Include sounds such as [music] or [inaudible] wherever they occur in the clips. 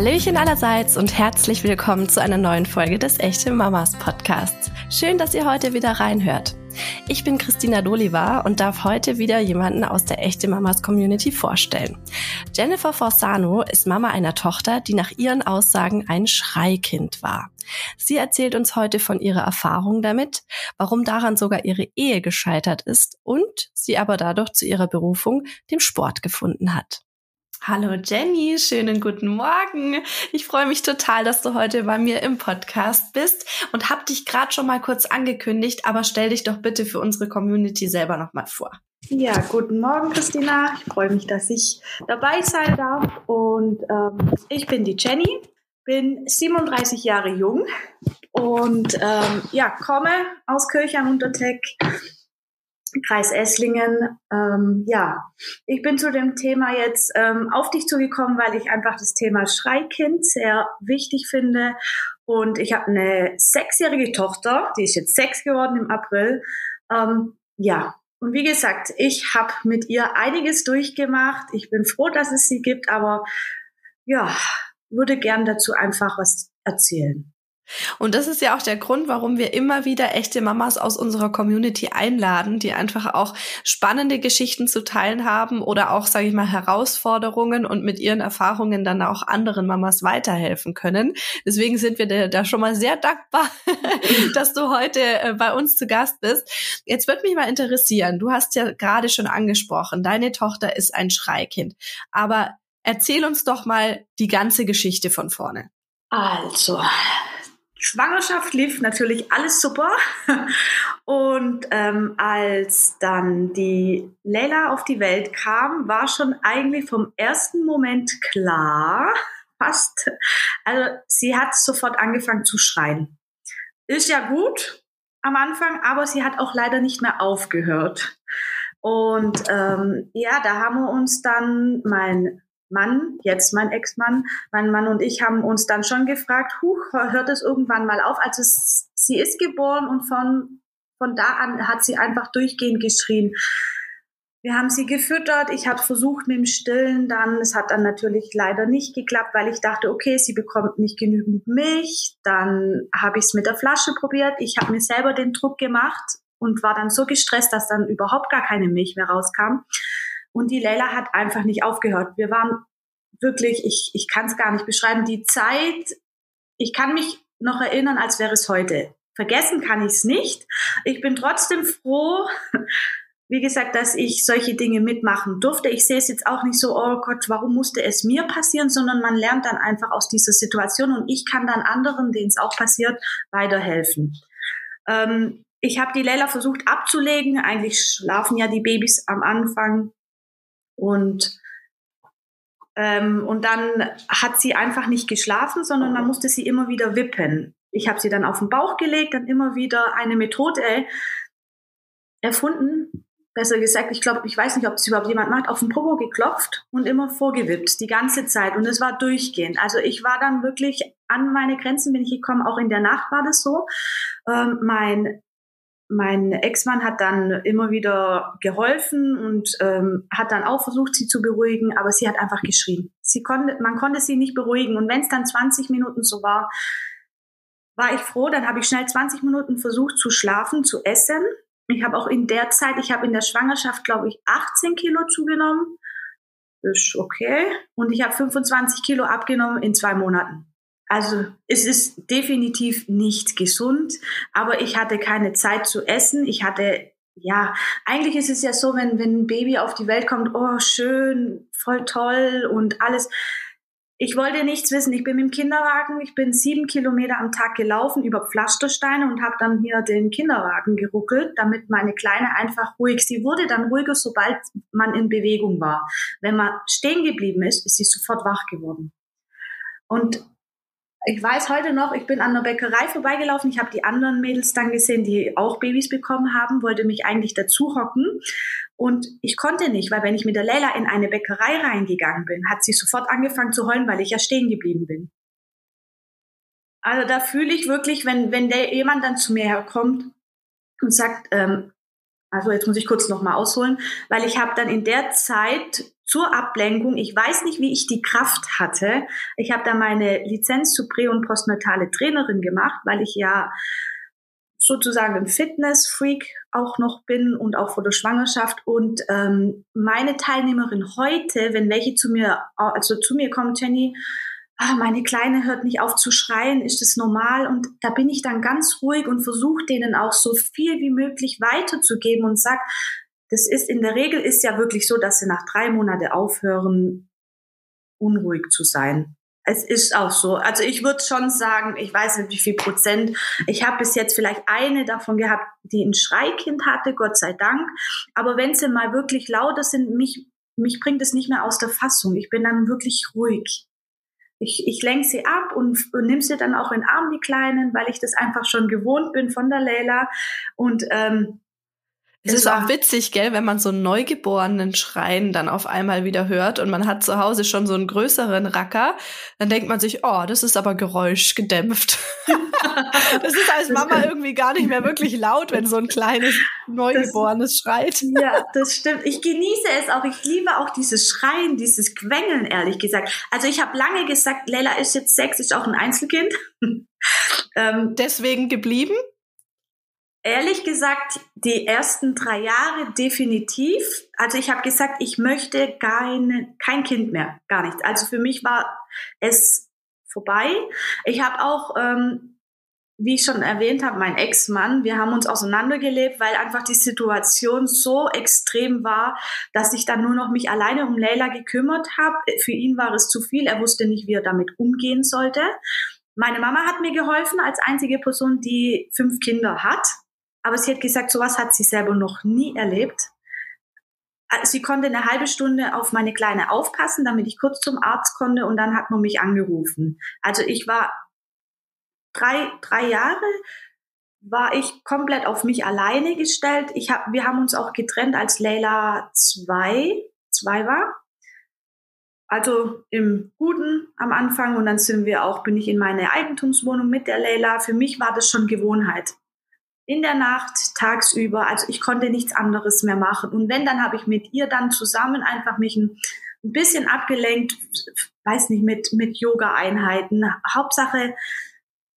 Hallöchen allerseits und herzlich willkommen zu einer neuen Folge des Echte Mamas Podcasts. Schön, dass ihr heute wieder reinhört. Ich bin Christina Doliva und darf heute wieder jemanden aus der Echte Mamas Community vorstellen. Jennifer Forsano ist Mama einer Tochter, die nach ihren Aussagen ein Schreikind war. Sie erzählt uns heute von ihrer Erfahrung damit, warum daran sogar ihre Ehe gescheitert ist und sie aber dadurch zu ihrer Berufung, dem Sport gefunden hat. Hallo Jenny, schönen guten Morgen. Ich freue mich total, dass du heute bei mir im Podcast bist und habe dich gerade schon mal kurz angekündigt, aber stell dich doch bitte für unsere Community selber noch mal vor. Ja, guten Morgen Christina. Ich freue mich, dass ich dabei sein darf und ähm, ich bin die Jenny, bin 37 Jahre jung und ähm, ja, komme aus Kirchheim Unterteck Kreis Esslingen. Ähm, ja, ich bin zu dem Thema jetzt ähm, auf dich zugekommen, weil ich einfach das Thema Schreikind sehr wichtig finde. Und ich habe eine sechsjährige Tochter, die ist jetzt sechs geworden im April. Ähm, ja, und wie gesagt, ich habe mit ihr einiges durchgemacht. Ich bin froh, dass es sie gibt, aber ja, würde gern dazu einfach was erzählen. Und das ist ja auch der Grund, warum wir immer wieder echte Mamas aus unserer Community einladen, die einfach auch spannende Geschichten zu teilen haben oder auch, sage ich mal, Herausforderungen und mit ihren Erfahrungen dann auch anderen Mamas weiterhelfen können. Deswegen sind wir da schon mal sehr dankbar, [laughs] dass du heute äh, bei uns zu Gast bist. Jetzt wird mich mal interessieren, du hast ja gerade schon angesprochen, deine Tochter ist ein Schreikind. Aber erzähl uns doch mal die ganze Geschichte von vorne. Also, Schwangerschaft lief natürlich alles super. Und ähm, als dann die Leila auf die Welt kam, war schon eigentlich vom ersten Moment klar, fast, also sie hat sofort angefangen zu schreien. Ist ja gut am Anfang, aber sie hat auch leider nicht mehr aufgehört. Und ähm, ja, da haben wir uns dann, mein Mann, jetzt mein Ex-Mann, mein Mann und ich haben uns dann schon gefragt, huch, hört es irgendwann mal auf? Also sie ist geboren und von, von da an hat sie einfach durchgehend geschrien. Wir haben sie gefüttert, ich habe versucht mit dem Stillen dann, es hat dann natürlich leider nicht geklappt, weil ich dachte, okay, sie bekommt nicht genügend Milch, dann habe ich es mit der Flasche probiert, ich habe mir selber den Druck gemacht und war dann so gestresst, dass dann überhaupt gar keine Milch mehr rauskam. Und die Leila hat einfach nicht aufgehört. Wir waren wirklich, ich, ich kann es gar nicht beschreiben, die Zeit, ich kann mich noch erinnern, als wäre es heute. Vergessen kann ich es nicht. Ich bin trotzdem froh, wie gesagt, dass ich solche Dinge mitmachen durfte. Ich sehe es jetzt auch nicht so, oh Gott, warum musste es mir passieren, sondern man lernt dann einfach aus dieser Situation und ich kann dann anderen, denen es auch passiert, weiterhelfen. Ähm, ich habe die Leila versucht abzulegen. Eigentlich schlafen ja die Babys am Anfang und ähm, und dann hat sie einfach nicht geschlafen, sondern man musste sie immer wieder wippen. Ich habe sie dann auf den Bauch gelegt, dann immer wieder eine Methode erfunden. Besser gesagt, ich glaube, ich weiß nicht, ob es überhaupt jemand macht, auf den Popo geklopft und immer vorgewippt, die ganze Zeit. Und es war durchgehend. Also ich war dann wirklich an meine Grenzen bin ich gekommen. Auch in der Nacht war das so. Ähm, mein mein Ex-Mann hat dann immer wieder geholfen und ähm, hat dann auch versucht, sie zu beruhigen, aber sie hat einfach geschrien. Sie konnte, man konnte sie nicht beruhigen. Und wenn es dann 20 Minuten so war, war ich froh. Dann habe ich schnell 20 Minuten versucht zu schlafen, zu essen. Ich habe auch in der Zeit, ich habe in der Schwangerschaft, glaube ich, 18 Kilo zugenommen. Ist okay. Und ich habe 25 Kilo abgenommen in zwei Monaten. Also es ist definitiv nicht gesund, aber ich hatte keine Zeit zu essen. Ich hatte, ja, eigentlich ist es ja so, wenn, wenn ein Baby auf die Welt kommt, oh schön, voll toll und alles. Ich wollte nichts wissen. Ich bin dem Kinderwagen, ich bin sieben Kilometer am Tag gelaufen über Pflastersteine und habe dann hier den Kinderwagen geruckelt, damit meine Kleine einfach ruhig. Sie wurde dann ruhiger, sobald man in Bewegung war. Wenn man stehen geblieben ist, ist sie sofort wach geworden. Und ich weiß heute noch, ich bin an der Bäckerei vorbeigelaufen. Ich habe die anderen Mädels dann gesehen, die auch Babys bekommen haben, wollte mich eigentlich dazu hocken. Und ich konnte nicht, weil wenn ich mit der Leila in eine Bäckerei reingegangen bin, hat sie sofort angefangen zu heulen, weil ich ja stehen geblieben bin. Also da fühle ich wirklich, wenn, wenn der jemand dann zu mir herkommt und sagt, ähm, also jetzt muss ich kurz nochmal ausholen, weil ich habe dann in der Zeit zur Ablenkung. Ich weiß nicht, wie ich die Kraft hatte. Ich habe da meine Lizenz zu Prä- und Postnatale Trainerin gemacht, weil ich ja sozusagen ein Fitness-Freak auch noch bin und auch vor der Schwangerschaft. Und ähm, meine Teilnehmerin heute, wenn welche zu mir, also zu mir kommt, Jenny, ah, meine Kleine hört nicht auf zu schreien, ist das normal? Und da bin ich dann ganz ruhig und versuche denen auch so viel wie möglich weiterzugeben und sag, das ist in der Regel ist ja wirklich so, dass sie nach drei Monaten aufhören, unruhig zu sein. Es ist auch so. Also ich würde schon sagen, ich weiß nicht wie viel Prozent. Ich habe bis jetzt vielleicht eine davon gehabt, die ein Schreikind hatte, Gott sei Dank. Aber wenn sie mal wirklich lauter sind, mich, mich bringt es nicht mehr aus der Fassung. Ich bin dann wirklich ruhig. Ich, ich lenke sie ab und, und nimm sie dann auch in den Arm, die Kleinen, weil ich das einfach schon gewohnt bin von der Leila. Und ähm, es ist auch witzig, gell, wenn man so einen neugeborenen Schreien dann auf einmal wieder hört und man hat zu Hause schon so einen größeren Racker, dann denkt man sich, oh, das ist aber geräuschgedämpft. [laughs] das ist als Mama irgendwie gar nicht mehr wirklich laut, wenn so ein kleines Neugeborenes das, schreit. Ja, das stimmt. Ich genieße es auch. Ich liebe auch dieses Schreien, dieses Quengeln, ehrlich gesagt. Also ich habe lange gesagt, Leila ist jetzt sechs, ist auch ein Einzelkind. [laughs] ähm, Deswegen geblieben? Ehrlich gesagt, die ersten drei Jahre definitiv. Also ich habe gesagt, ich möchte keine, kein Kind mehr, gar nichts. Also für mich war es vorbei. Ich habe auch, ähm, wie ich schon erwähnt habe, mein Ex-Mann, wir haben uns auseinandergelebt, weil einfach die Situation so extrem war, dass ich dann nur noch mich alleine um Leila gekümmert habe. Für ihn war es zu viel. Er wusste nicht, wie er damit umgehen sollte. Meine Mama hat mir geholfen als einzige Person, die fünf Kinder hat. Aber sie hat gesagt, sowas hat sie selber noch nie erlebt. Äh, sie konnte eine halbe Stunde auf meine Kleine aufpassen, damit ich kurz zum Arzt konnte und dann hat man mich angerufen. Also ich war drei, drei Jahre war ich komplett auf mich alleine gestellt. Ich hab, wir haben uns auch getrennt, als Leila zwei, zwei war. Also im Guten am Anfang und dann sind wir auch, bin ich in meine Eigentumswohnung mit der Leila. Für mich war das schon Gewohnheit in der Nacht, tagsüber. Also ich konnte nichts anderes mehr machen. Und wenn, dann habe ich mit ihr dann zusammen einfach mich ein, ein bisschen abgelenkt, weiß nicht, mit, mit Yoga-Einheiten. Hauptsache,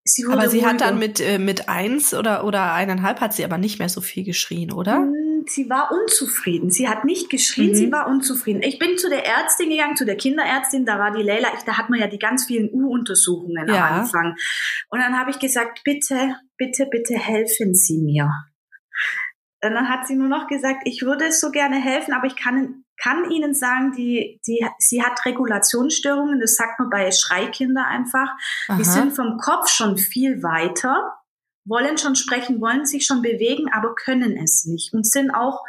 sie wurde Aber sie ruhiger. hat dann mit, äh, mit eins oder, oder eineinhalb hat sie aber nicht mehr so viel geschrien, oder? Sie war unzufrieden. Sie hat nicht geschrien, mhm. sie war unzufrieden. Ich bin zu der Ärztin gegangen, zu der Kinderärztin, da war die Leila, ich, da hat man ja die ganz vielen U-Untersuchungen ja. am Anfang. Und dann habe ich gesagt, bitte, bitte, bitte helfen Sie mir. Und dann hat sie nur noch gesagt, ich würde so gerne helfen, aber ich kann, kann Ihnen sagen, die, die, sie hat Regulationsstörungen, das sagt man bei Schreikinder einfach. Aha. Die sind vom Kopf schon viel weiter wollen schon sprechen, wollen sich schon bewegen, aber können es nicht und sind auch,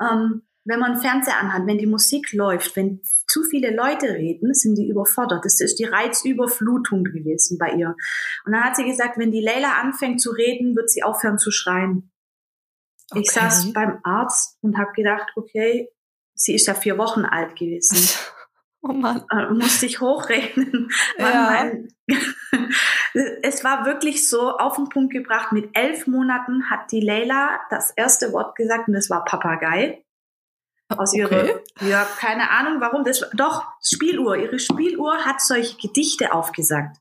ähm, wenn man Fernseher anhat, wenn die Musik läuft, wenn zu viele Leute reden, sind die überfordert. Das ist die Reizüberflutung gewesen bei ihr. Und dann hat sie gesagt, wenn die Leila anfängt zu reden, wird sie aufhören zu schreien. Okay. Ich saß beim Arzt und habe gedacht, okay, sie ist ja vier Wochen alt gewesen. [laughs] Oh Mann. Äh, musste ich hochrechnen. [laughs] Ja. [laughs] Es war wirklich so auf den Punkt gebracht. Mit elf Monaten hat die Leila das erste Wort gesagt und das war Papagei. Aus ihrer, ja, keine Ahnung warum. Das, doch, Spieluhr. Ihre Spieluhr hat solche Gedichte aufgesagt.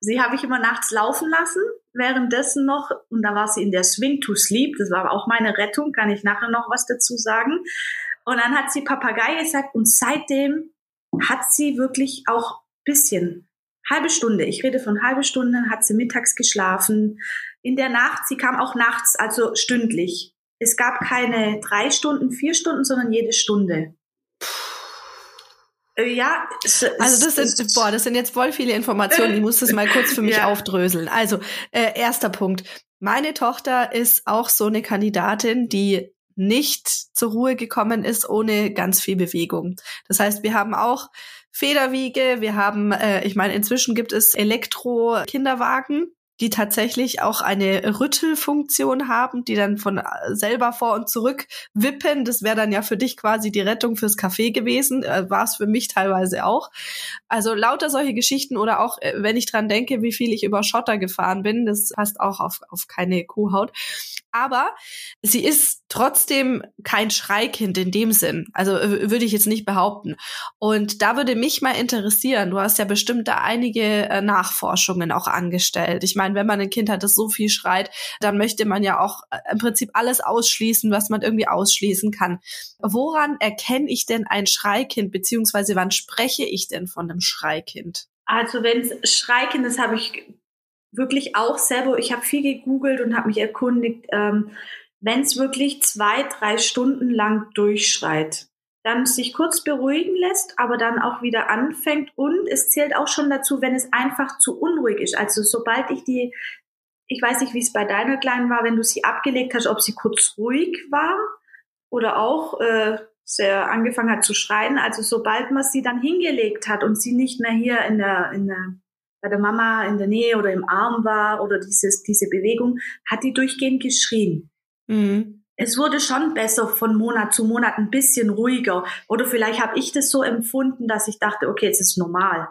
Sie habe ich immer nachts laufen lassen, währenddessen noch, und da war sie in der Swing to Sleep. Das war auch meine Rettung, kann ich nachher noch was dazu sagen. Und dann hat sie Papagei gesagt und seitdem hat sie wirklich auch bisschen, halbe Stunde, ich rede von halbe Stunde, hat sie mittags geschlafen. In der Nacht, sie kam auch nachts, also stündlich. Es gab keine drei Stunden, vier Stunden, sondern jede Stunde. Äh, ja, es, also das sind, boah, das sind jetzt voll viele Informationen. Ich muss das mal kurz für mich [laughs] ja. aufdröseln. Also, äh, erster Punkt. Meine Tochter ist auch so eine Kandidatin, die nicht zur Ruhe gekommen ist ohne ganz viel Bewegung. Das heißt, wir haben auch Federwiege, wir haben, äh, ich meine, inzwischen gibt es Elektro-Kinderwagen, die tatsächlich auch eine Rüttelfunktion haben, die dann von äh, selber vor und zurück wippen. Das wäre dann ja für dich quasi die Rettung fürs Café gewesen. Äh, War es für mich teilweise auch. Also lauter solche Geschichten oder auch, äh, wenn ich dran denke, wie viel ich über Schotter gefahren bin, das passt auch auf, auf keine Kuhhaut. Aber sie ist trotzdem kein Schreikind in dem Sinn. Also würde ich jetzt nicht behaupten. Und da würde mich mal interessieren, du hast ja bestimmt da einige äh, Nachforschungen auch angestellt. Ich meine, wenn man ein Kind hat, das so viel schreit, dann möchte man ja auch äh, im Prinzip alles ausschließen, was man irgendwie ausschließen kann. Woran erkenne ich denn ein Schreikind, beziehungsweise wann spreche ich denn von einem Schreikind? Also wenn es Schreikind ist, habe ich wirklich auch selber, ich habe viel gegoogelt und habe mich erkundigt, ähm, wenn es wirklich zwei, drei Stunden lang durchschreit, dann sich kurz beruhigen lässt, aber dann auch wieder anfängt und es zählt auch schon dazu, wenn es einfach zu unruhig ist. Also sobald ich die, ich weiß nicht, wie es bei deiner Kleinen war, wenn du sie abgelegt hast, ob sie kurz ruhig war oder auch äh, sehr angefangen hat zu schreien. Also sobald man sie dann hingelegt hat und sie nicht mehr hier in der, in der bei der Mama in der Nähe oder im Arm war oder dieses, diese Bewegung, hat die durchgehend geschrien. Mhm. Es wurde schon besser von Monat zu Monat ein bisschen ruhiger. Oder vielleicht habe ich das so empfunden, dass ich dachte, okay, jetzt ist normal.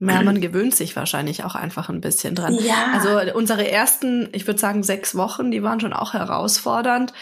Ja, man gewöhnt sich wahrscheinlich auch einfach ein bisschen dran. Ja. Also unsere ersten, ich würde sagen, sechs Wochen, die waren schon auch herausfordernd.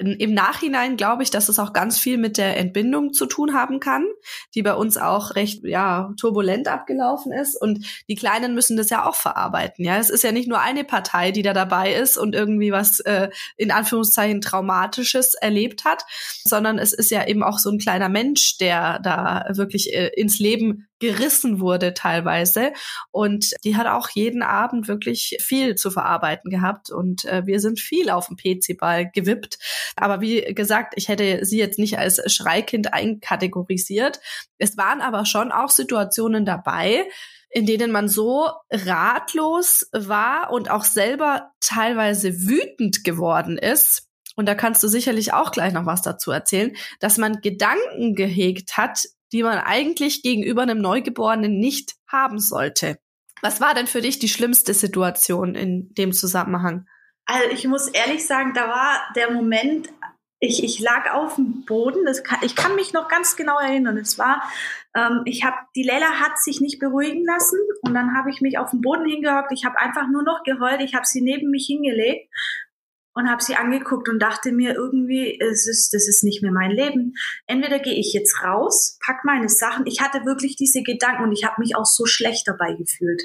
Im Nachhinein glaube ich, dass es auch ganz viel mit der Entbindung zu tun haben kann, die bei uns auch recht ja turbulent abgelaufen ist. Und die Kleinen müssen das ja auch verarbeiten. Ja, es ist ja nicht nur eine Partei, die da dabei ist und irgendwie was äh, in Anführungszeichen traumatisches erlebt hat, sondern es ist ja eben auch so ein kleiner Mensch, der da wirklich äh, ins Leben gerissen wurde teilweise. Und die hat auch jeden Abend wirklich viel zu verarbeiten gehabt. Und äh, wir sind viel auf dem PC-Ball gewippt. Aber wie gesagt, ich hätte sie jetzt nicht als Schreikind einkategorisiert. Es waren aber schon auch Situationen dabei, in denen man so ratlos war und auch selber teilweise wütend geworden ist, und da kannst du sicherlich auch gleich noch was dazu erzählen, dass man Gedanken gehegt hat, die man eigentlich gegenüber einem Neugeborenen nicht haben sollte. Was war denn für dich die schlimmste Situation in dem Zusammenhang? Also ich muss ehrlich sagen, da war der Moment, ich, ich lag auf dem Boden, kann, ich kann mich noch ganz genau erinnern. Es war, ähm, ich habe, die Leila hat sich nicht beruhigen lassen und dann habe ich mich auf den Boden hingehockt. Ich habe einfach nur noch geheult. Ich habe sie neben mich hingelegt und habe sie angeguckt und dachte mir irgendwie, es ist, das ist nicht mehr mein Leben. Entweder gehe ich jetzt raus, pack meine Sachen. Ich hatte wirklich diese Gedanken und ich habe mich auch so schlecht dabei gefühlt.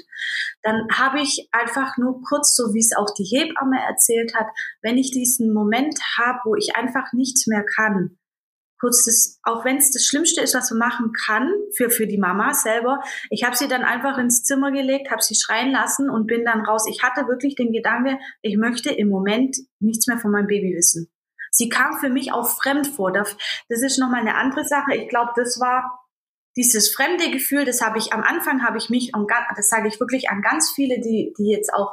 Dann habe ich einfach nur kurz, so wie es auch die Hebamme erzählt hat, wenn ich diesen Moment habe, wo ich einfach nichts mehr kann, kurz das, auch wenn es das Schlimmste ist, was man machen kann für, für die Mama selber. Ich habe sie dann einfach ins Zimmer gelegt, habe sie schreien lassen und bin dann raus. Ich hatte wirklich den Gedanke, ich möchte im Moment nichts mehr von meinem Baby wissen. Sie kam für mich auch fremd vor. Das ist nochmal eine andere Sache. Ich glaube, das war dieses fremde Gefühl, das habe ich am Anfang, habe ich mich, das sage ich wirklich an ganz viele, die, die jetzt auch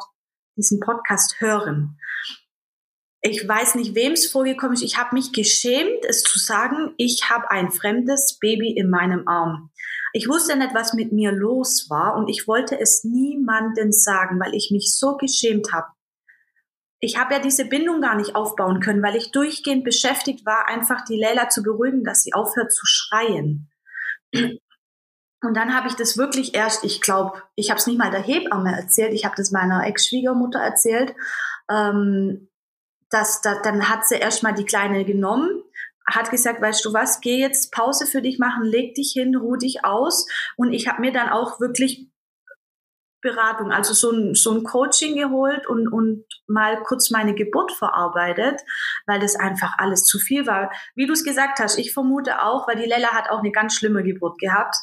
diesen Podcast hören ich weiß nicht, wem es vorgekommen ist. Ich habe mich geschämt, es zu sagen, ich habe ein fremdes Baby in meinem Arm. Ich wusste nicht, was mit mir los war und ich wollte es niemandem sagen, weil ich mich so geschämt habe. Ich habe ja diese Bindung gar nicht aufbauen können, weil ich durchgehend beschäftigt war, einfach die Leila zu beruhigen, dass sie aufhört zu schreien. Und dann habe ich das wirklich erst, ich glaube, ich habe es nicht mal der Hebamme erzählt, ich habe das meiner Ex-Schwiegermutter erzählt. Ähm, dass, da, dann hat sie erstmal die Kleine genommen, hat gesagt, weißt du was, geh jetzt Pause für dich machen, leg dich hin, ruh dich aus. Und ich habe mir dann auch wirklich Beratung, also so ein, so ein Coaching geholt und, und mal kurz meine Geburt verarbeitet, weil das einfach alles zu viel war. Wie du es gesagt hast, ich vermute auch, weil die Lella hat auch eine ganz schlimme Geburt gehabt.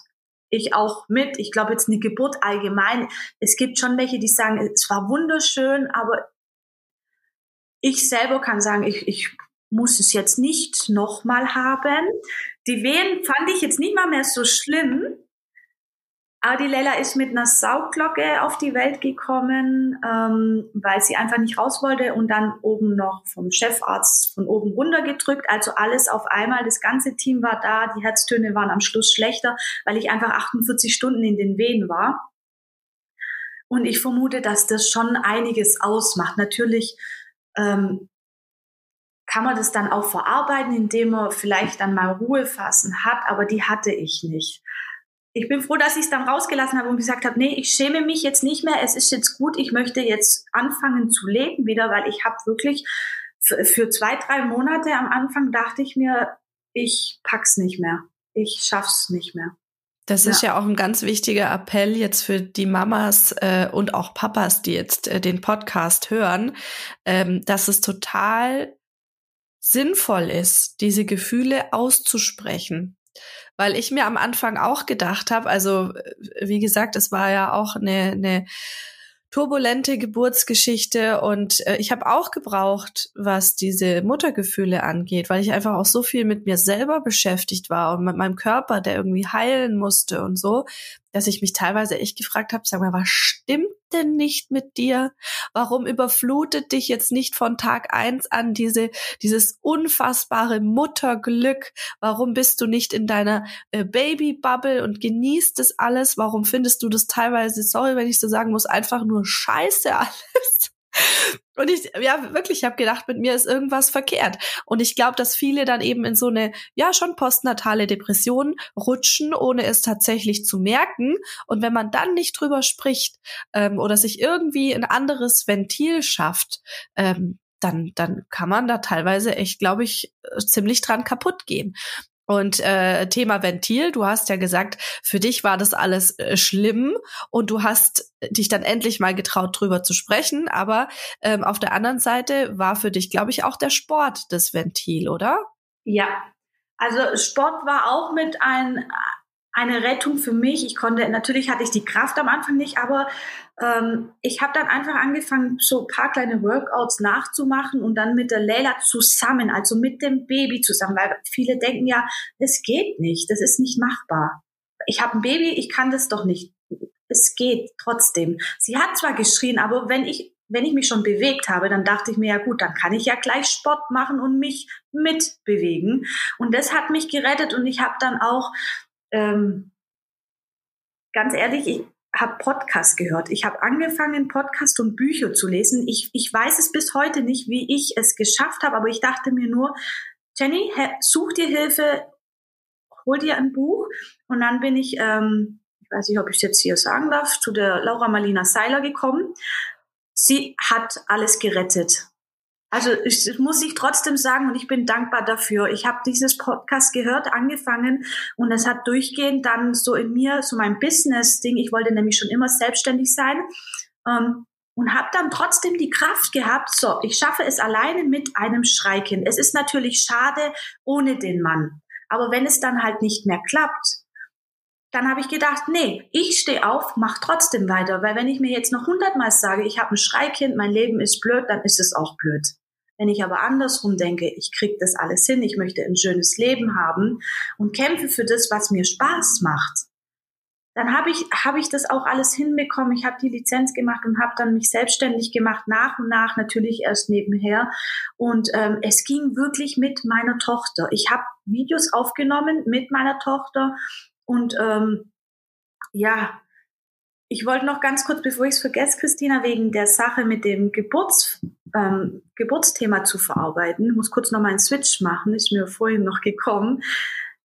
Ich auch mit. Ich glaube jetzt eine Geburt allgemein. Es gibt schon welche, die sagen, es war wunderschön, aber ich selber kann sagen, ich, ich muss es jetzt nicht nochmal haben. Die Wehen fand ich jetzt nicht mal mehr so schlimm. Aber die Lella ist mit einer Saugglocke auf die Welt gekommen, ähm, weil sie einfach nicht raus wollte und dann oben noch vom Chefarzt von oben runter gedrückt. Also alles auf einmal. Das ganze Team war da. Die Herztöne waren am Schluss schlechter, weil ich einfach 48 Stunden in den Wehen war. Und ich vermute, dass das schon einiges ausmacht. Natürlich ähm, kann man das dann auch verarbeiten, indem man vielleicht dann mal Ruhe fassen hat, aber die hatte ich nicht. Ich bin froh, dass ich es dann rausgelassen habe und gesagt habe, nee, ich schäme mich jetzt nicht mehr, es ist jetzt gut, ich möchte jetzt anfangen zu leben wieder, weil ich habe wirklich für zwei, drei Monate am Anfang dachte ich mir, ich pack's nicht mehr. Ich schaff's nicht mehr. Das ist ja. ja auch ein ganz wichtiger Appell jetzt für die Mamas äh, und auch Papas, die jetzt äh, den Podcast hören, ähm, dass es total sinnvoll ist, diese Gefühle auszusprechen. Weil ich mir am Anfang auch gedacht habe, also äh, wie gesagt, es war ja auch eine, eine turbulente Geburtsgeschichte und äh, ich habe auch gebraucht, was diese Muttergefühle angeht, weil ich einfach auch so viel mit mir selber beschäftigt war und mit meinem Körper, der irgendwie heilen musste und so, dass ich mich teilweise echt gefragt habe, sag mal, was stimmt denn nicht mit dir? Warum überflutet dich jetzt nicht von Tag eins an diese, dieses unfassbare Mutterglück? Warum bist du nicht in deiner äh, Babybubble und genießt das alles? Warum findest du das teilweise, sorry, wenn ich so sagen muss, einfach nur scheiße [laughs] alles? Und ich, ja, wirklich, ich habe gedacht, mit mir ist irgendwas verkehrt. Und ich glaube, dass viele dann eben in so eine, ja, schon postnatale Depression rutschen, ohne es tatsächlich zu merken. Und wenn man dann nicht drüber spricht ähm, oder sich irgendwie ein anderes Ventil schafft, ähm, dann, dann kann man da teilweise echt, glaube ich, ziemlich dran kaputt gehen. Und äh, Thema Ventil, du hast ja gesagt, für dich war das alles äh, schlimm und du hast dich dann endlich mal getraut, drüber zu sprechen. Aber ähm, auf der anderen Seite war für dich, glaube ich, auch der Sport das Ventil, oder? Ja, also Sport war auch mit ein, eine Rettung für mich. Ich konnte, natürlich hatte ich die Kraft am Anfang nicht, aber ähm, ich habe dann einfach angefangen, so ein paar kleine Workouts nachzumachen und dann mit der Leila zusammen, also mit dem Baby zusammen, weil viele denken ja, es geht nicht, das ist nicht machbar. Ich habe ein Baby, ich kann das doch nicht. Es geht trotzdem. Sie hat zwar geschrien, aber wenn ich wenn ich mich schon bewegt habe, dann dachte ich mir, ja gut, dann kann ich ja gleich Sport machen und mich mitbewegen. Und das hat mich gerettet und ich habe dann auch ähm, ganz ehrlich, ich habe Podcast gehört. Ich habe angefangen, Podcast und Bücher zu lesen. Ich, ich weiß es bis heute nicht, wie ich es geschafft habe, aber ich dachte mir nur, Jenny, such dir Hilfe, hol dir ein Buch. Und dann bin ich, ähm, ich weiß nicht, ob ich es jetzt hier sagen darf, zu der Laura Marlina Seiler gekommen. Sie hat alles gerettet. Also ich, muss ich trotzdem sagen und ich bin dankbar dafür. Ich habe dieses Podcast gehört, angefangen und es hat durchgehend dann so in mir so mein Business-Ding. Ich wollte nämlich schon immer selbstständig sein ähm, und habe dann trotzdem die Kraft gehabt. So, ich schaffe es alleine mit einem Schreikind. Es ist natürlich schade ohne den Mann, aber wenn es dann halt nicht mehr klappt, dann habe ich gedacht, nee, ich stehe auf, mach trotzdem weiter, weil wenn ich mir jetzt noch hundertmal sage, ich habe ein Schreikind, mein Leben ist blöd, dann ist es auch blöd. Wenn ich aber andersrum denke, ich krieg das alles hin, ich möchte ein schönes Leben haben und kämpfe für das, was mir Spaß macht, dann habe ich, hab ich das auch alles hinbekommen. Ich habe die Lizenz gemacht und habe dann mich selbstständig gemacht, nach und nach natürlich erst nebenher. Und ähm, es ging wirklich mit meiner Tochter. Ich habe Videos aufgenommen mit meiner Tochter und ähm, ja, ich wollte noch ganz kurz, bevor ich es vergesse, Christina, wegen der Sache mit dem Geburts, ähm, Geburtsthema zu verarbeiten, ich muss kurz noch mal einen Switch machen, ist mir vorhin noch gekommen.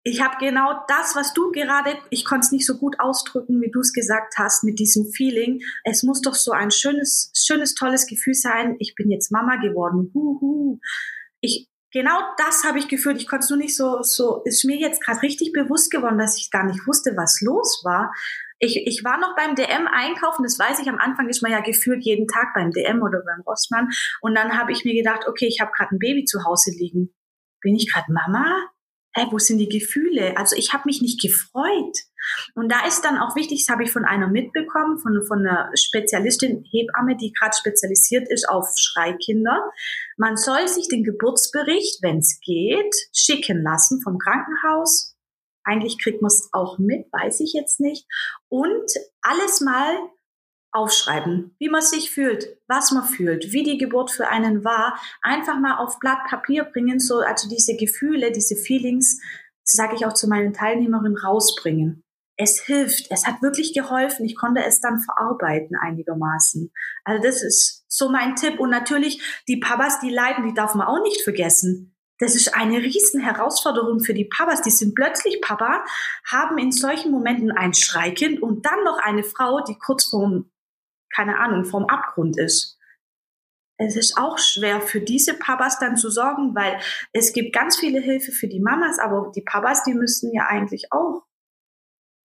Ich habe genau das, was du gerade, ich konnte es nicht so gut ausdrücken, wie du es gesagt hast, mit diesem Feeling. Es muss doch so ein schönes, schönes, tolles Gefühl sein. Ich bin jetzt Mama geworden. Huhu. Ich, genau das habe ich gefühlt. Ich konnte es nur nicht so, so, ist mir jetzt gerade richtig bewusst geworden, dass ich gar nicht wusste, was los war ich, ich war noch beim DM einkaufen, das weiß ich, am Anfang ist man ja gefühlt jeden Tag beim DM oder beim Rossmann. Und dann habe ich mir gedacht, okay, ich habe gerade ein Baby zu Hause liegen. Bin ich gerade Mama? Hä, wo sind die Gefühle? Also ich habe mich nicht gefreut. Und da ist dann auch wichtig, das habe ich von einer mitbekommen, von, von einer Spezialistin, Hebamme, die gerade spezialisiert ist auf Schreikinder. Man soll sich den Geburtsbericht, wenn es geht, schicken lassen vom Krankenhaus eigentlich kriegt man es auch mit, weiß ich jetzt nicht. Und alles mal aufschreiben, wie man sich fühlt, was man fühlt, wie die Geburt für einen war, einfach mal auf Blatt Papier bringen, so also diese Gefühle, diese Feelings, sage ich auch zu meinen Teilnehmerinnen rausbringen. Es hilft, es hat wirklich geholfen. Ich konnte es dann verarbeiten einigermaßen. Also das ist so mein Tipp. Und natürlich die Papas, die leiden, die darf man auch nicht vergessen. Das ist eine riesen Herausforderung für die Papas. Die sind plötzlich Papa, haben in solchen Momenten ein Schreikind und dann noch eine Frau, die kurz vorm, keine Ahnung, vorm Abgrund ist. es ist auch schwer für diese Papas dann zu sorgen, weil es gibt ganz viele Hilfe für die Mamas, aber die Papas, die müssen ja eigentlich auch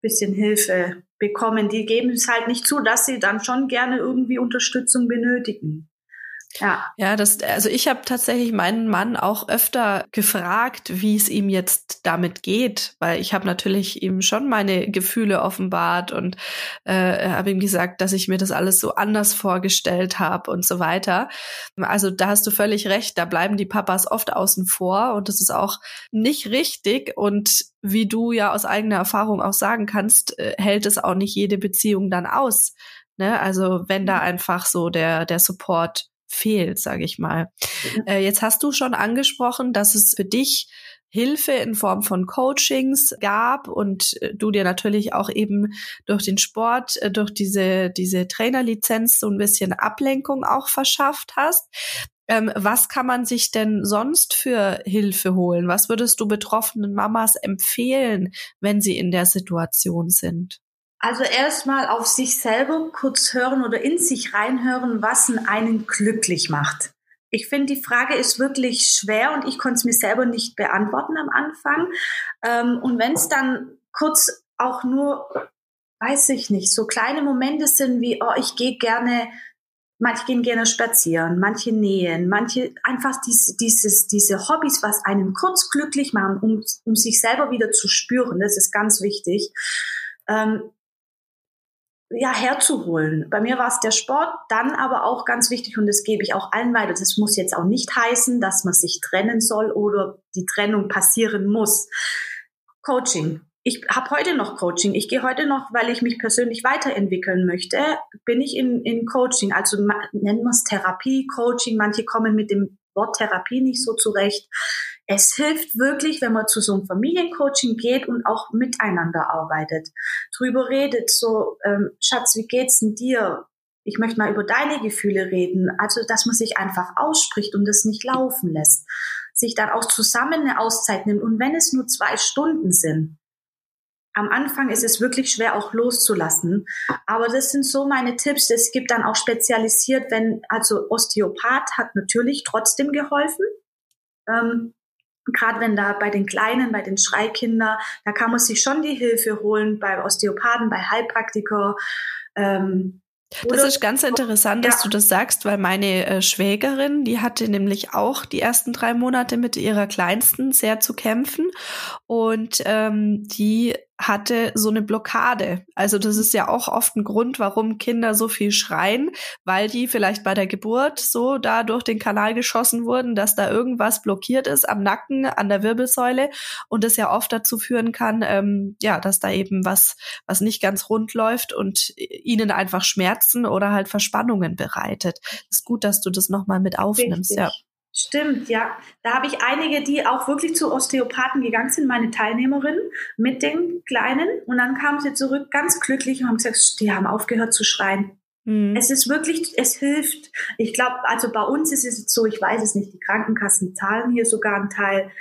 bisschen Hilfe bekommen. Die geben es halt nicht zu, dass sie dann schon gerne irgendwie Unterstützung benötigen. Ja. Ja, das, also ich habe tatsächlich meinen Mann auch öfter gefragt, wie es ihm jetzt damit geht, weil ich habe natürlich ihm schon meine Gefühle offenbart und äh, habe ihm gesagt, dass ich mir das alles so anders vorgestellt habe und so weiter. Also da hast du völlig recht, da bleiben die Papas oft außen vor und das ist auch nicht richtig und wie du ja aus eigener Erfahrung auch sagen kannst, äh, hält es auch nicht jede Beziehung dann aus. Ne? Also wenn da mhm. einfach so der, der Support fehlt, sage ich mal. Mhm. Äh, jetzt hast du schon angesprochen, dass es für dich Hilfe in Form von Coachings gab und äh, du dir natürlich auch eben durch den Sport, äh, durch diese, diese Trainerlizenz so ein bisschen Ablenkung auch verschafft hast. Ähm, was kann man sich denn sonst für Hilfe holen? Was würdest du betroffenen Mamas empfehlen, wenn sie in der Situation sind? Also erstmal auf sich selber kurz hören oder in sich reinhören, was einen glücklich macht. Ich finde, die Frage ist wirklich schwer und ich konnte es mir selber nicht beantworten am Anfang. Ähm, und wenn es dann kurz auch nur, weiß ich nicht, so kleine Momente sind wie, oh, ich gehe gerne, manche gehen gerne spazieren, manche nähen, manche einfach diese, dieses, diese Hobbys, was einen kurz glücklich machen, um, um sich selber wieder zu spüren, das ist ganz wichtig. Ähm, ja, herzuholen. Bei mir war es der Sport, dann aber auch ganz wichtig und das gebe ich auch allen weiter. Das muss jetzt auch nicht heißen, dass man sich trennen soll oder die Trennung passieren muss. Coaching. Ich habe heute noch Coaching. Ich gehe heute noch, weil ich mich persönlich weiterentwickeln möchte, bin ich in, in Coaching. Also nennen wir es Therapie, Coaching. Manche kommen mit dem Wort Therapie nicht so zurecht. Es hilft wirklich, wenn man zu so einem Familiencoaching geht und auch miteinander arbeitet, drüber redet, so, ähm, Schatz, wie geht's denn dir? Ich möchte mal über deine Gefühle reden. Also, dass man sich einfach ausspricht und das nicht laufen lässt. Sich dann auch zusammen eine Auszeit nimmt. Und wenn es nur zwei Stunden sind, am Anfang ist es wirklich schwer auch loszulassen. Aber das sind so meine Tipps. Es gibt dann auch spezialisiert, wenn, also Osteopath hat natürlich trotzdem geholfen. Ähm, Gerade wenn da bei den Kleinen, bei den Schreikindern, da kann man sich schon die Hilfe holen bei Osteopathen, bei Heilpraktiker. Ähm, das ist ganz interessant, dass ja. du das sagst, weil meine äh, Schwägerin, die hatte nämlich auch die ersten drei Monate mit ihrer Kleinsten sehr zu kämpfen und ähm, die hatte so eine Blockade. Also das ist ja auch oft ein Grund, warum Kinder so viel schreien, weil die vielleicht bei der Geburt so da durch den Kanal geschossen wurden, dass da irgendwas blockiert ist am Nacken, an der Wirbelsäule und das ja oft dazu führen kann, ähm, ja, dass da eben was, was nicht ganz rund läuft und ihnen einfach Schmerzen oder halt Verspannungen bereitet. ist gut, dass du das nochmal mit aufnimmst, Richtig. ja. Stimmt, ja. Da habe ich einige, die auch wirklich zu Osteopathen gegangen sind, meine Teilnehmerinnen mit den Kleinen. Und dann kamen sie zurück ganz glücklich und haben gesagt, die haben aufgehört zu schreien. Mhm. Es ist wirklich, es hilft. Ich glaube, also bei uns ist es so, ich weiß es nicht, die Krankenkassen zahlen hier sogar einen Teil.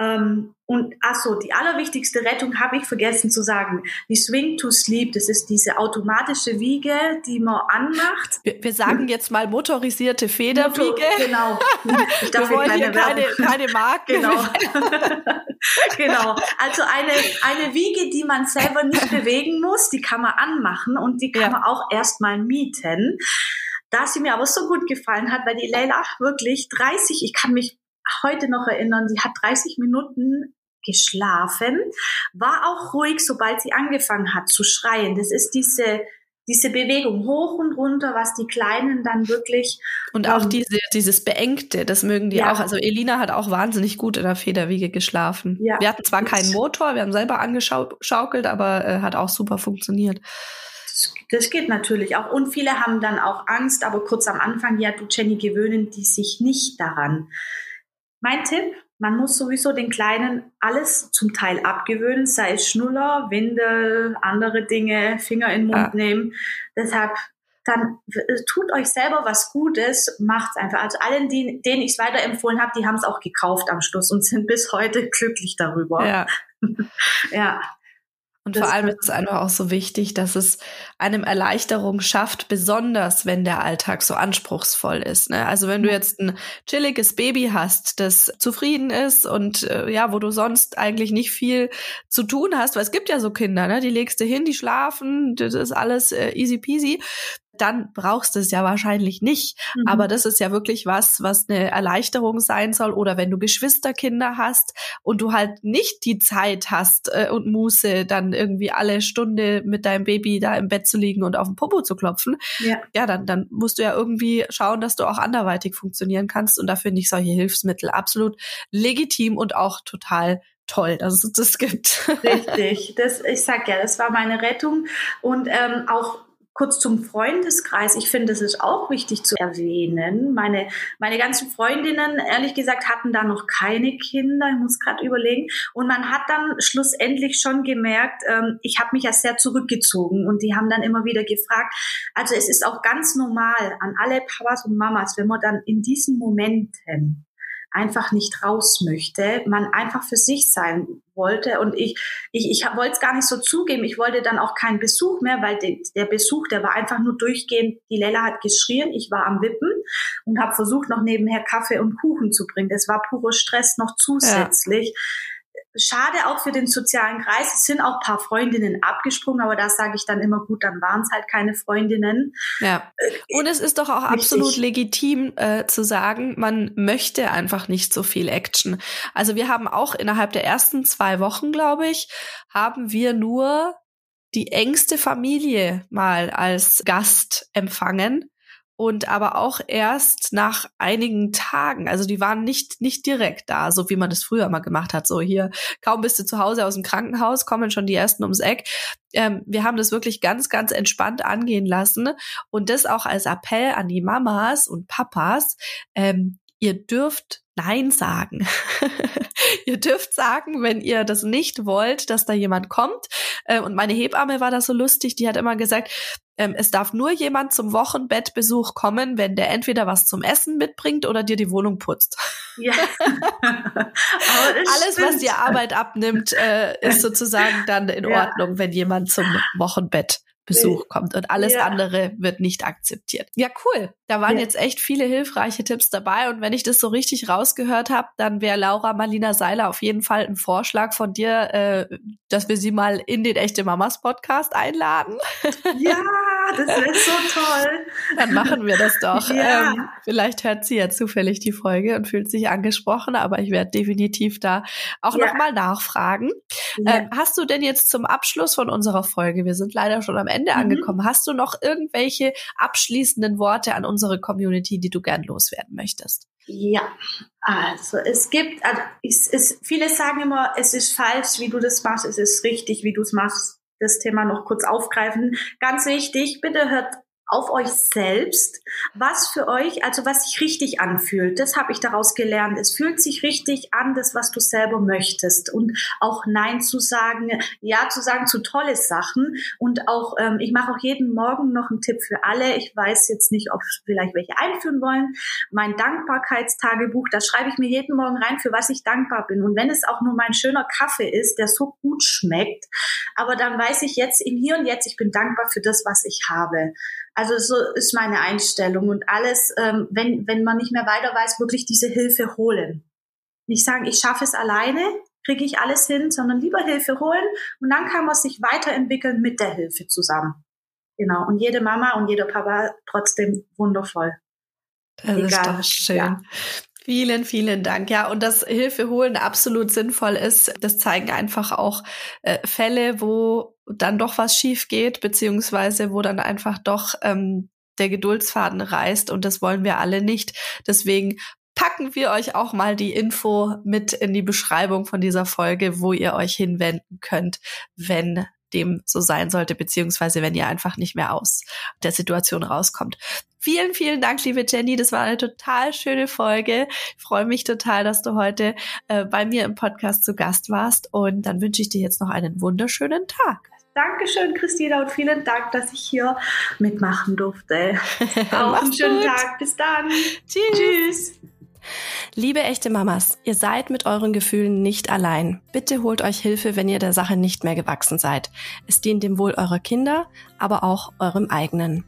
Ähm, und ach so, die allerwichtigste Rettung habe ich vergessen zu sagen. Die Swing to Sleep, das ist diese automatische Wiege, die man anmacht. Wir, wir sagen jetzt mal motorisierte Federwiege. Motor, genau. Ich darf wir wollen hier keine, keine Marken. Genau. [laughs] genau. Also eine, eine Wiege, die man selber nicht [laughs] bewegen muss, die kann man anmachen und die kann ja. man auch erstmal mieten. Da sie mir aber so gut gefallen hat, weil die Leila wirklich 30, ich kann mich heute noch erinnern, sie hat 30 Minuten geschlafen, war auch ruhig, sobald sie angefangen hat zu schreien. Das ist diese diese Bewegung hoch und runter, was die Kleinen dann wirklich. Und auch ähm, diese, dieses Beengte, das mögen die ja. auch. Also Elina hat auch wahnsinnig gut in der Federwiege geschlafen. Ja. Wir hatten zwar keinen Motor, wir haben selber angeschaukelt, aber äh, hat auch super funktioniert. Das, das geht natürlich auch. Und viele haben dann auch Angst, aber kurz am Anfang, ja, du Jenny, gewöhnen die sich nicht daran. Mein Tipp, man muss sowieso den Kleinen alles zum Teil abgewöhnen, sei es Schnuller, Windel, andere Dinge, Finger in den Mund ja. nehmen. Deshalb dann tut euch selber was Gutes, macht's einfach. Also allen, die, denen ich es weiterempfohlen habe, die haben es auch gekauft am Schluss und sind bis heute glücklich darüber. Ja. [laughs] ja. Und das vor allem ist es einfach auch so wichtig, dass es einem Erleichterung schafft, besonders wenn der Alltag so anspruchsvoll ist. Ne? Also wenn du jetzt ein chilliges Baby hast, das zufrieden ist und äh, ja, wo du sonst eigentlich nicht viel zu tun hast, weil es gibt ja so Kinder, ne? die legst du hin, die schlafen, das ist alles äh, easy peasy dann brauchst du es ja wahrscheinlich nicht. Mhm. Aber das ist ja wirklich was, was eine Erleichterung sein soll. Oder wenn du Geschwisterkinder hast und du halt nicht die Zeit hast äh, und Muße, dann irgendwie alle Stunde mit deinem Baby da im Bett zu liegen und auf den Popo zu klopfen, ja, ja dann, dann musst du ja irgendwie schauen, dass du auch anderweitig funktionieren kannst. Und da finde ich solche Hilfsmittel absolut legitim und auch total toll, dass es das gibt. [laughs] Richtig, das, ich sag ja, das war meine Rettung und ähm, auch Kurz zum Freundeskreis. Ich finde, das ist auch wichtig zu erwähnen. Meine, meine ganzen Freundinnen, ehrlich gesagt, hatten da noch keine Kinder. Ich muss gerade überlegen. Und man hat dann schlussendlich schon gemerkt, ähm, ich habe mich ja sehr zurückgezogen. Und die haben dann immer wieder gefragt. Also es ist auch ganz normal an alle Papas und Mamas, wenn man dann in diesen Momenten einfach nicht raus möchte, man einfach für sich sein wollte. Und ich, ich, ich wollte es gar nicht so zugeben. Ich wollte dann auch keinen Besuch mehr, weil de, der Besuch, der war einfach nur durchgehend. Die Lella hat geschrien, ich war am Wippen und habe versucht, noch nebenher Kaffee und Kuchen zu bringen. Das war purer Stress noch zusätzlich. Ja schade auch für den sozialen Kreis. Es sind auch ein paar Freundinnen abgesprungen, aber da sage ich dann immer gut, dann waren es halt keine Freundinnen. Ja. Äh, Und es ist doch auch Richtig. absolut legitim äh, zu sagen, man möchte einfach nicht so viel Action. Also wir haben auch innerhalb der ersten zwei Wochen, glaube ich, haben wir nur die engste Familie mal als Gast empfangen und aber auch erst nach einigen Tagen. Also die waren nicht, nicht direkt da, so wie man das früher mal gemacht hat. So hier, kaum bist du zu Hause aus dem Krankenhaus, kommen schon die ersten ums Eck. Ähm, wir haben das wirklich ganz, ganz entspannt angehen lassen und das auch als Appell an die Mamas und Papas. Ähm, ihr dürft Nein sagen. [laughs] ihr dürft sagen, wenn ihr das nicht wollt, dass da jemand kommt. Äh, und meine Hebamme war da so lustig, die hat immer gesagt, ähm, es darf nur jemand zum Wochenbettbesuch kommen, wenn der entweder was zum Essen mitbringt oder dir die Wohnung putzt. Ja. [laughs] Alles, stimmt. was dir Arbeit abnimmt, äh, ist sozusagen dann in ja. Ordnung, wenn jemand zum Wochenbett Besuch kommt und alles ja. andere wird nicht akzeptiert. Ja, cool. Da waren ja. jetzt echt viele hilfreiche Tipps dabei und wenn ich das so richtig rausgehört habe, dann wäre Laura Marlina Seiler auf jeden Fall ein Vorschlag von dir, äh, dass wir sie mal in den Echte Mamas Podcast einladen. Ja, [laughs] [laughs] das wäre so toll. Dann machen wir das doch. Ja. Ähm, vielleicht hört sie ja zufällig die Folge und fühlt sich angesprochen, aber ich werde definitiv da auch ja. nochmal nachfragen. Ja. Ähm, hast du denn jetzt zum Abschluss von unserer Folge, wir sind leider schon am Ende mhm. angekommen, hast du noch irgendwelche abschließenden Worte an unsere Community, die du gern loswerden möchtest? Ja, also es gibt, also es ist, viele sagen immer, es ist falsch, wie du das machst, es ist richtig, wie du es machst das Thema noch kurz aufgreifen. Ganz wichtig, bitte hört auf euch selbst, was für euch, also was sich richtig anfühlt. Das habe ich daraus gelernt. Es fühlt sich richtig an, das, was du selber möchtest. Und auch Nein zu sagen, Ja zu sagen zu tolle Sachen. Und auch, ähm, ich mache auch jeden Morgen noch einen Tipp für alle. Ich weiß jetzt nicht, ob vielleicht welche einführen wollen. Mein Dankbarkeitstagebuch, da schreibe ich mir jeden Morgen rein, für was ich dankbar bin. Und wenn es auch nur mein schöner Kaffee ist, der so gut schmeckt, aber dann weiß ich jetzt im Hier und Jetzt, ich bin dankbar für das, was ich habe. Also so ist meine Einstellung und alles, ähm, wenn, wenn man nicht mehr weiter weiß, wirklich diese Hilfe holen. Nicht sagen, ich schaffe es alleine, kriege ich alles hin, sondern lieber Hilfe holen und dann kann man sich weiterentwickeln mit der Hilfe zusammen. Genau. Und jede Mama und jeder Papa trotzdem wundervoll. Das Egal. ist doch schön. Ja. Vielen, vielen Dank. Ja, und dass Hilfe holen absolut sinnvoll ist, das zeigen einfach auch äh, Fälle, wo dann doch was schief geht, beziehungsweise wo dann einfach doch ähm, der Geduldsfaden reißt und das wollen wir alle nicht. Deswegen packen wir euch auch mal die Info mit in die Beschreibung von dieser Folge, wo ihr euch hinwenden könnt, wenn dem so sein sollte, beziehungsweise wenn ihr einfach nicht mehr aus der Situation rauskommt. Vielen, vielen Dank, liebe Jenny. Das war eine total schöne Folge. Ich freue mich total, dass du heute äh, bei mir im Podcast zu Gast warst. Und dann wünsche ich dir jetzt noch einen wunderschönen Tag. Dankeschön, Christina, und vielen Dank, dass ich hier mitmachen durfte. [laughs] Auch einen schönen gut. Tag. Bis dann. Tschüss. Tschüss. Liebe echte Mamas, ihr seid mit euren Gefühlen nicht allein. Bitte holt euch Hilfe, wenn ihr der Sache nicht mehr gewachsen seid. Es dient dem Wohl eurer Kinder, aber auch eurem eigenen.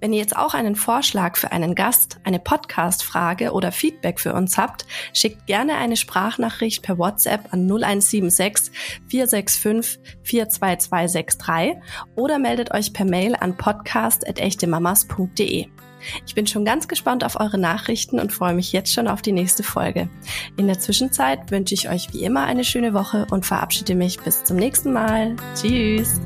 Wenn ihr jetzt auch einen Vorschlag für einen Gast, eine Podcast-Frage oder Feedback für uns habt, schickt gerne eine Sprachnachricht per WhatsApp an 0176 465 42263 oder meldet euch per Mail an podcast.echtemamas.de. Ich bin schon ganz gespannt auf eure Nachrichten und freue mich jetzt schon auf die nächste Folge. In der Zwischenzeit wünsche ich euch wie immer eine schöne Woche und verabschiede mich bis zum nächsten Mal. Tschüss!